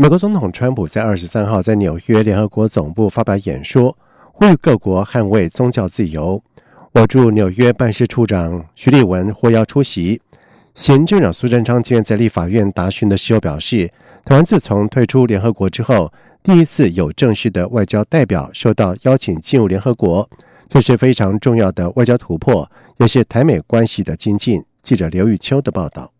美国总统川普在二十三号在纽约联合国总部发表演说，呼吁各国捍卫宗教自由。我驻纽约办事处长徐立文获邀出席。行政长苏贞昌今天在立法院答询的时候表示，台湾自从退出联合国之后，第一次有正式的外交代表受到邀请进入联合国，这是非常重要的外交突破，也是台美关系的精进。记者刘玉秋的报道。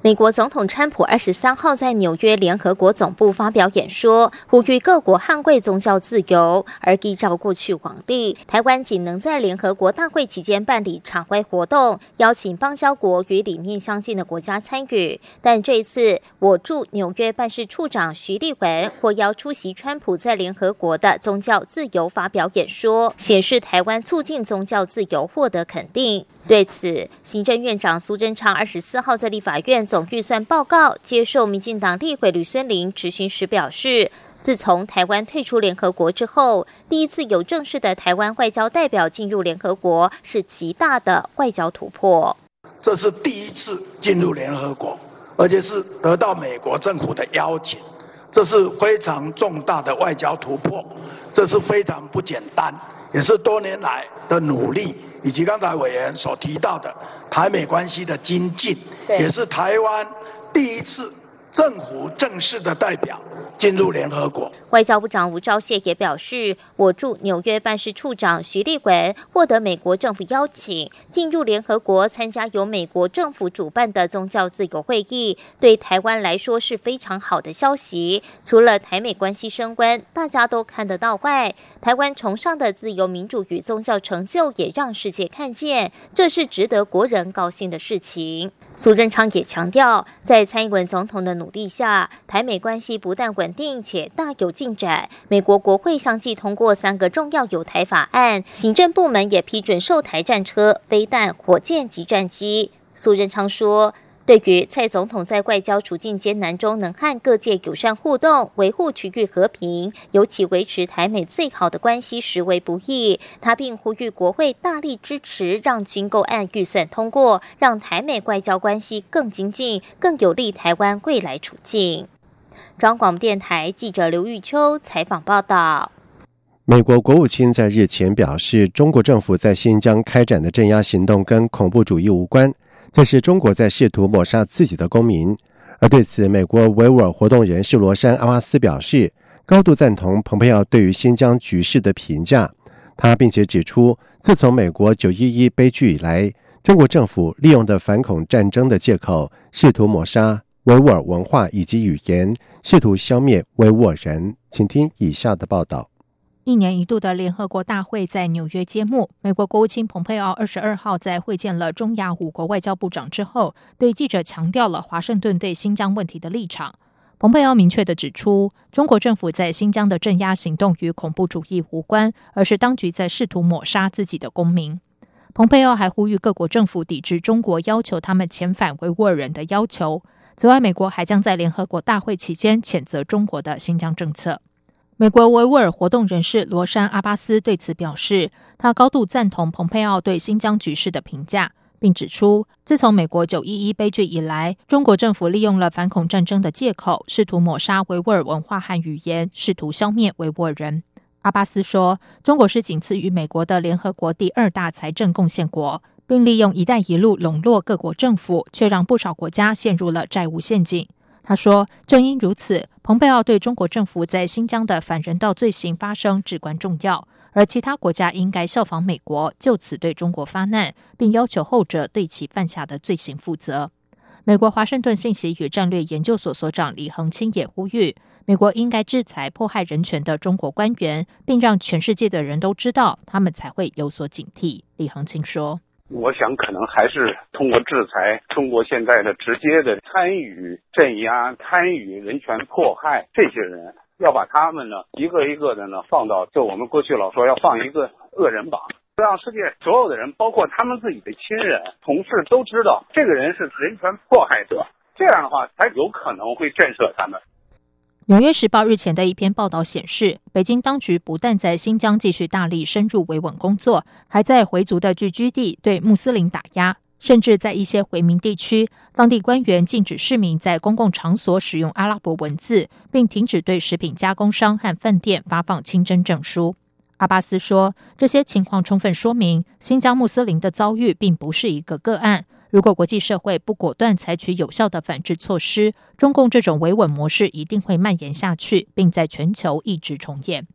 美国总统川普二十三号在纽约联合国总部发表演说，呼吁各国捍卫宗教自由。而依照过去往例，台湾仅能在联合国大会期间办理场外活动，邀请邦交国与理念相近的国家参与。但这次，我驻纽约办事处长徐立文获邀出席川普在联合国的宗教自由发表演说，显示台湾促进宗教自由获得肯定。对此，行政院长苏贞昌二十四号在立法院总预算报告接受民进党立委吕孙林质询时表示，自从台湾退出联合国之后，第一次有正式的台湾外交代表进入联合国，是极大的外交突破。这是第一次进入联合国，而且是得到美国政府的邀请，这是非常重大的外交突破，这是非常不简单，也是多年来的努力。以及刚才委员所提到的台美关系的精进，也是台湾第一次。政府正式的代表进入联合国。外交部长吴钊燮也表示，我驻纽约办事处长徐立文获得美国政府邀请，进入联合国参加由美国政府主办的宗教自由会议，对台湾来说是非常好的消息。除了台美关系升温，大家都看得到外，台湾崇尚的自由民主与宗教成就也让世界看见，这是值得国人高兴的事情。苏贞昌也强调，在蔡英文总统的努力下，台美关系不但稳定且大有进展。美国国会相继通过三个重要有台法案，行政部门也批准售台战车、飞弹、火箭及战机。苏贞昌说。对于蔡总统在外交处境艰难中能和各界友善互动，维护区域和平，尤其维持台美最好的关系，实为不易。他并呼吁国会大力支持，让军购案预算通过，让台美外交关系更精进，更有利台湾未来处境。中广电台记者刘玉秋采访报道。美国国务卿在日前表示，中国政府在新疆开展的镇压行动跟恐怖主义无关。这是中国在试图抹杀自己的公民，而对此，美国维吾尔活动人士罗山阿巴斯表示高度赞同蓬佩奥对于新疆局势的评价。他并且指出，自从美国九一一悲剧以来，中国政府利用的反恐战争的借口，试图抹杀维吾尔文化以及语言，试图消灭维吾尔人。请听以下的报道。一年一度的联合国大会在纽约揭幕。美国国务卿蓬佩奥二十二号在会见了中亚五国外交部长之后，对记者强调了华盛顿对新疆问题的立场。蓬佩奥明确地指出，中国政府在新疆的镇压行动与恐怖主义无关，而是当局在试图抹杀自己的公民。蓬佩奥还呼吁各国政府抵制中国要求他们遣返维吾尔人的要求。此外，美国还将在联合国大会期间谴责中国的新疆政策。美国维吾尔活动人士罗山阿巴斯对此表示，他高度赞同蓬佩奥对新疆局势的评价，并指出，自从美国九一一悲剧以来，中国政府利用了反恐战争的借口，试图抹杀维吾尔文化和语言，试图消灭维吾尔人。阿巴斯说，中国是仅次于美国的联合国第二大财政贡献国，并利用“一带一路”笼络各国政府，却让不少国家陷入了债务陷阱。他说：“正因如此，蓬佩奥对中国政府在新疆的反人道罪行发生至关重要，而其他国家应该效仿美国，就此对中国发难，并要求后者对其犯下的罪行负责。”美国华盛顿信息与战略研究所所长李恒清也呼吁，美国应该制裁迫害人权的中国官员，并让全世界的人都知道，他们才会有所警惕。李恒清说。我想可能还是通过制裁，中国现在的直接的参与镇压、参与人权迫害这些人，要把他们呢一个一个的呢放到，就我们过去老说要放一个恶人榜，让世界所有的人，包括他们自己的亲人、同事都知道这个人是人权迫害者，这样的话才有可能会震慑他们。《纽约时报》日前的一篇报道显示，北京当局不但在新疆继续大力深入维稳工作，还在回族的聚居地对穆斯林打压，甚至在一些回民地区，当地官员禁止市民在公共场所使用阿拉伯文字，并停止对食品加工商和饭店发放清真证书。阿巴斯说，这些情况充分说明，新疆穆斯林的遭遇并不是一个个案。如果国际社会不果断采取有效的反制措施，中共这种维稳模式一定会蔓延下去，并在全球一直重演。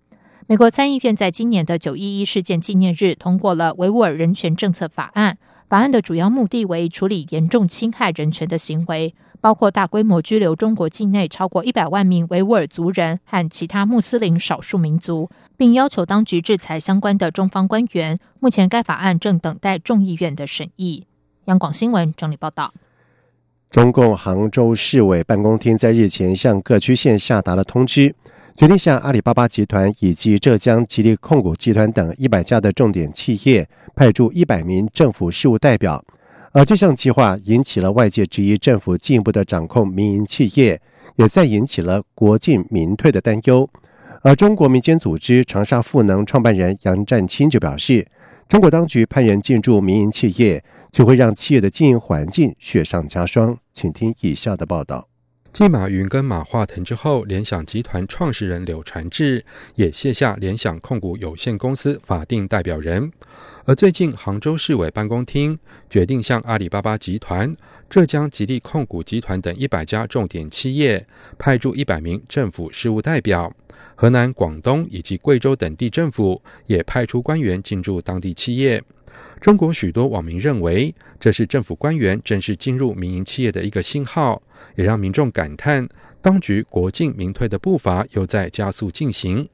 美国参议院在今年的九一一事件纪念日通过了维吾尔人权政策法案，法案的主要目的为处理严重侵害人权的行为，包括大规模拘留中国境内超过一百万名维吾尔族人和其他穆斯林少数民族，并要求当局制裁相关的中方官员。目前该法案正等待众议院的审议。央广新闻整理报道：中共杭州市委办公厅在日前向各区县下达了通知，决定向阿里巴巴集团以及浙江吉利控股集团等一百家的重点企业派驻一百名政府事务代表。而这项计划引起了外界质疑，政府进一步的掌控民营企业，也再引起了国进民退的担忧。而中国民间组织长沙赋能创办人杨占清就表示。中国当局派人进驻民营企业，就会让企业的经营环境雪上加霜。请听以下的报道：继马云跟马化腾之后，联想集团创始人柳传志也卸下联想控股有限公司法定代表人。而最近，杭州市委办公厅决定向阿里巴巴集团、浙江吉利控股集团等一百家重点企业派驻一百名政府事务代表。河南、广东以及贵州等地政府也派出官员进驻当地企业。中国许多网民认为，这是政府官员正式进入民营企业的一个信号，也让民众感叹，当局国进民退的步伐又在加速进行。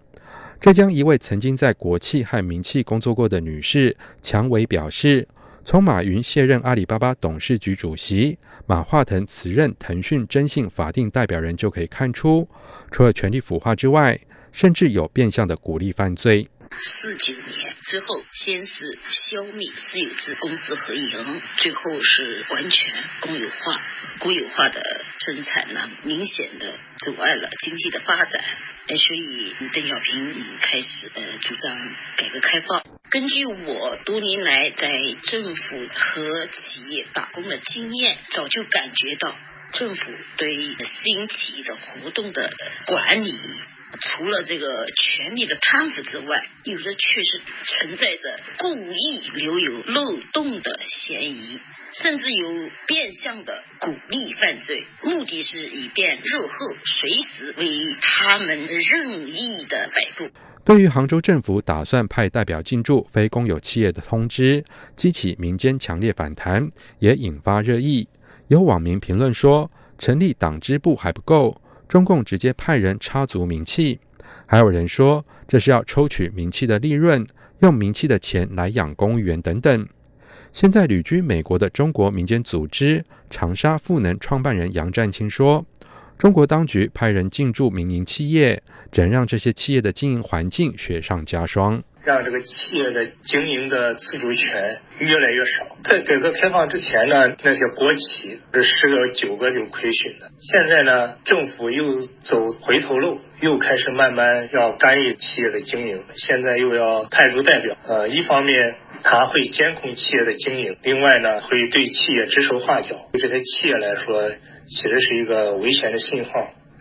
浙江一位曾经在国企和民企工作过的女士强伟表示。从马云卸任阿里巴巴董事局主席，马化腾辞任腾讯征信法定代表人，就可以看出，除了权力腐化之外，甚至有变相的鼓励犯罪。四九年之后，先是消灭私有制公司合营，最后是完全公有化。公有化的生产呢，明显的阻碍了经济的发展。所以邓小平开始呃主张改革开放。根据我多年来在政府和企业打工的经验，早就感觉到政府对私营企业的活动的管理。除了这个权力的贪腐之外，有的确实存在着故意留有漏洞的嫌疑，甚至有变相的鼓励犯罪，目的是以便日后随时为他们任意的摆布。对于杭州政府打算派代表进驻非公有企业的通知，激起民间强烈反弹，也引发热议。有网民评论说，成立党支部还不够。中共直接派人插足名气，还有人说这是要抽取名气的利润，用名气的钱来养公务员等等。现在旅居美国的中国民间组织长沙赋能创办人杨占清说，中国当局派人进驻民营企业，只能让这些企业的经营环境雪上加霜。让这个企业的经营的自主权越来越少。在改革开放之前呢，那些国企是十个九个就亏损的。现在呢，政府又走回头路，又开始慢慢要干预企业的经营。现在又要派出代表，呃，一方面他会监控企业的经营，另外呢，会对企业指手画脚。对这些企业来说，其实是一个危险的信号。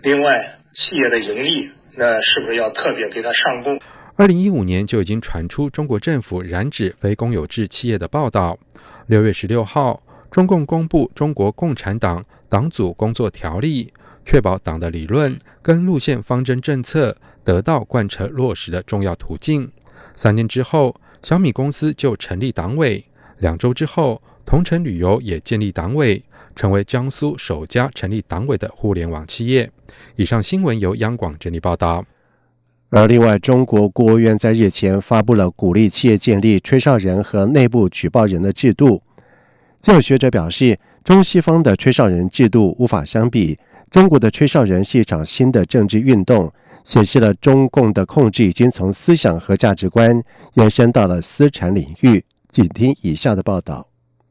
另外，企业的盈利，那是不是要特别给他上供？二零一五年就已经传出中国政府染指非公有制企业的报道。六月十六号，中共公布《中国共产党党组工作条例》，确保党的理论跟路线方针政策得到贯彻落实的重要途径。三年之后，小米公司就成立党委。两周之后，同程旅游也建立党委，成为江苏首家成立党委的互联网企业。以上新闻由央广整理报道。而另外，中国国务院在日前发布了鼓励企业建立吹哨人和内部举报人的制度。就有学者表示，中西方的吹哨人制度无法相比。中国的吹哨人是一场新的政治运动，显示了中共的控制已经从思想和价值观延伸到了私产领域。请听以下的报道。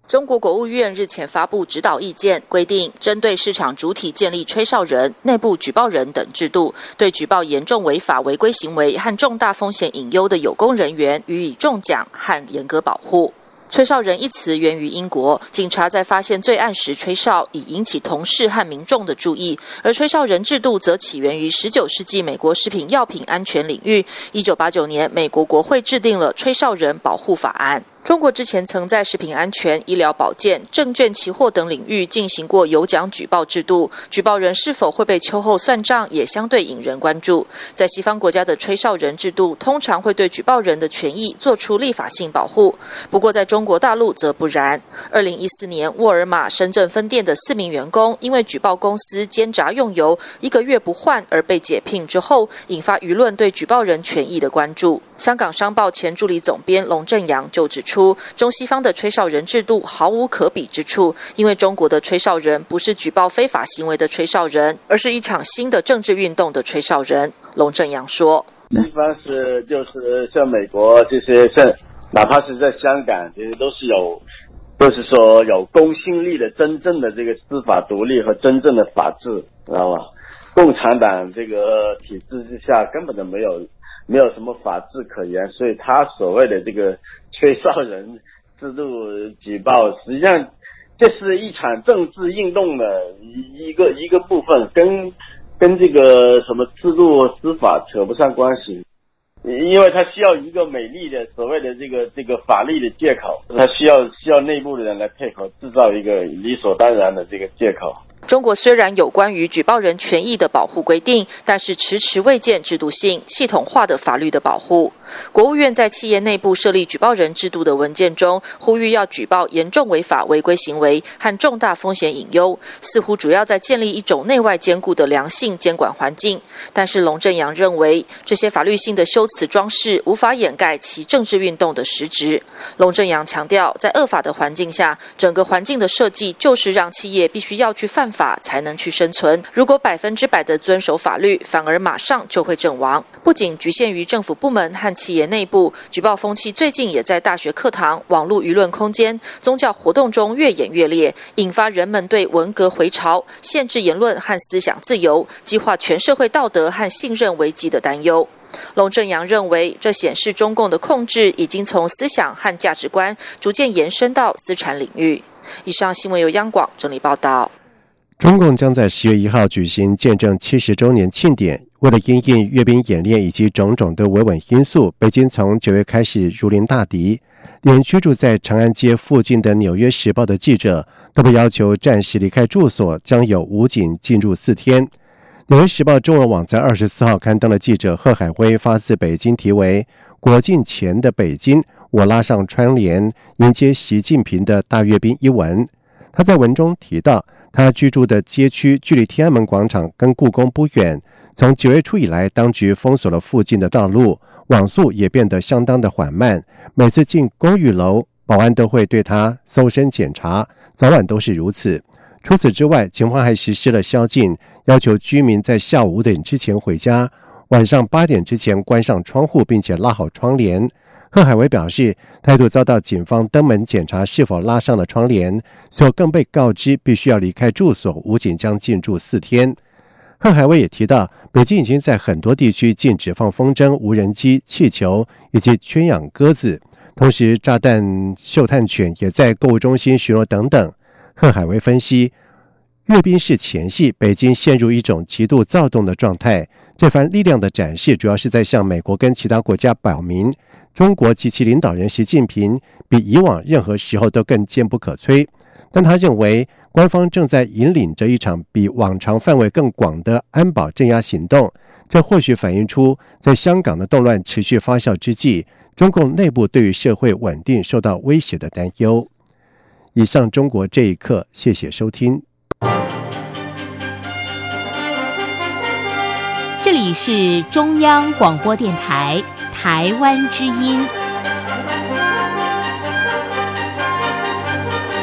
中国国务院日前发布指导意见，规定针对市场主体建立吹哨人、内部举报人等制度，对举报严重违法违规行为和重大风险隐忧的有功人员予以重奖和严格保护。吹哨人一词源于英国，警察在发现罪案时吹哨，以引起同事和民众的注意；而吹哨人制度则起源于十九世纪美国食品药品安全领域。一九八九年，美国国会制定了吹哨人保护法案。中国之前曾在食品安全、医疗保健、证券期货等领域进行过有奖举报制度，举报人是否会被秋后算账，也相对引人关注。在西方国家的吹哨人制度，通常会对举报人的权益做出立法性保护。不过，在中国大陆则不然。二零一四年，沃尔玛深圳分店的四名员工因为举报公司煎炸用油一个月不换而被解聘之后，引发舆论对举报人权益的关注。香港商报前助理总编龙正阳就指出，中西方的吹哨人制度毫无可比之处，因为中国的吹哨人不是举报非法行为的吹哨人，而是一场新的政治运动的吹哨人。龙正阳说：“西方是就是像美国这些，像哪怕是在香港，其实都是有，都是说有公信力的，真正的这个司法独立和真正的法治，知道吧？共产党这个体制之下，根本都没有。”没有什么法治可言，所以他所谓的这个吹哨人制度举报，实际上这是一场政治运动的一一个一个部分，跟跟这个什么制度司法扯不上关系，因为他需要一个美丽的所谓的这个这个法律的借口，他需要需要内部的人来配合，制造一个理所当然的这个借口。中国虽然有关于举报人权益的保护规定，但是迟迟未见制度性、系统化的法律的保护。国务院在企业内部设立举报人制度的文件中，呼吁要举报严重违法违规行为和重大风险隐忧，似乎主要在建立一种内外兼顾的良性监管环境。但是龙正阳认为，这些法律性的修辞装饰无法掩盖其政治运动的实质。龙正阳强调，在恶法的环境下，整个环境的设计就是让企业必须要去犯。法才能去生存。如果百分之百的遵守法律，反而马上就会阵亡。不仅局限于政府部门和企业内部，举报风气最近也在大学课堂、网络舆论空间、宗教活动中越演越烈，引发人们对文革回潮、限制言论和思想自由、激化全社会道德和信任危机的担忧。龙正阳认为，这显示中共的控制已经从思想和价值观逐渐延伸到私产领域。以上新闻由央广整理报道。中共将在十月一号举行建政七十周年庆典。为了应应阅兵演练以及种种的维稳因素，北京从九月开始如临大敌。连居住在长安街附近的《纽约时报》的记者都被要求暂时离开住所，将有武警进入四天。《纽约时报》中文网在二十四号刊登了记者贺海辉发自北京题为“国庆前的北京，我拉上窗帘迎接习近平的大阅兵”一文。他在文中提到。他居住的街区距离天安门广场跟故宫不远。从九月初以来，当局封锁了附近的道路，网速也变得相当的缓慢。每次进公寓楼，保安都会对他搜身检查，早晚都是如此。除此之外，警方还实施了宵禁，要求居民在下午五点之前回家，晚上八点之前关上窗户，并且拉好窗帘。贺海威表示，态度遭到警方登门检查是否拉上了窗帘，所更被告知必须要离开住所，武警将进驻四天。贺海威也提到，北京已经在很多地区禁止放风筝、无人机、气球以及圈养鸽子，同时炸弹嗅探犬也在购物中心巡逻等等。贺海威分析。阅兵式前夕，北京陷入一种极度躁动的状态。这番力量的展示，主要是在向美国跟其他国家表明，中国及其领导人习近平比以往任何时候都更坚不可摧。但他认为，官方正在引领着一场比往常范围更广的安保镇压行动。这或许反映出，在香港的动乱持续发酵之际，中共内部对于社会稳定受到威胁的担忧。以上，中国这一刻，谢谢收听。这里是中央广播电台台湾之音。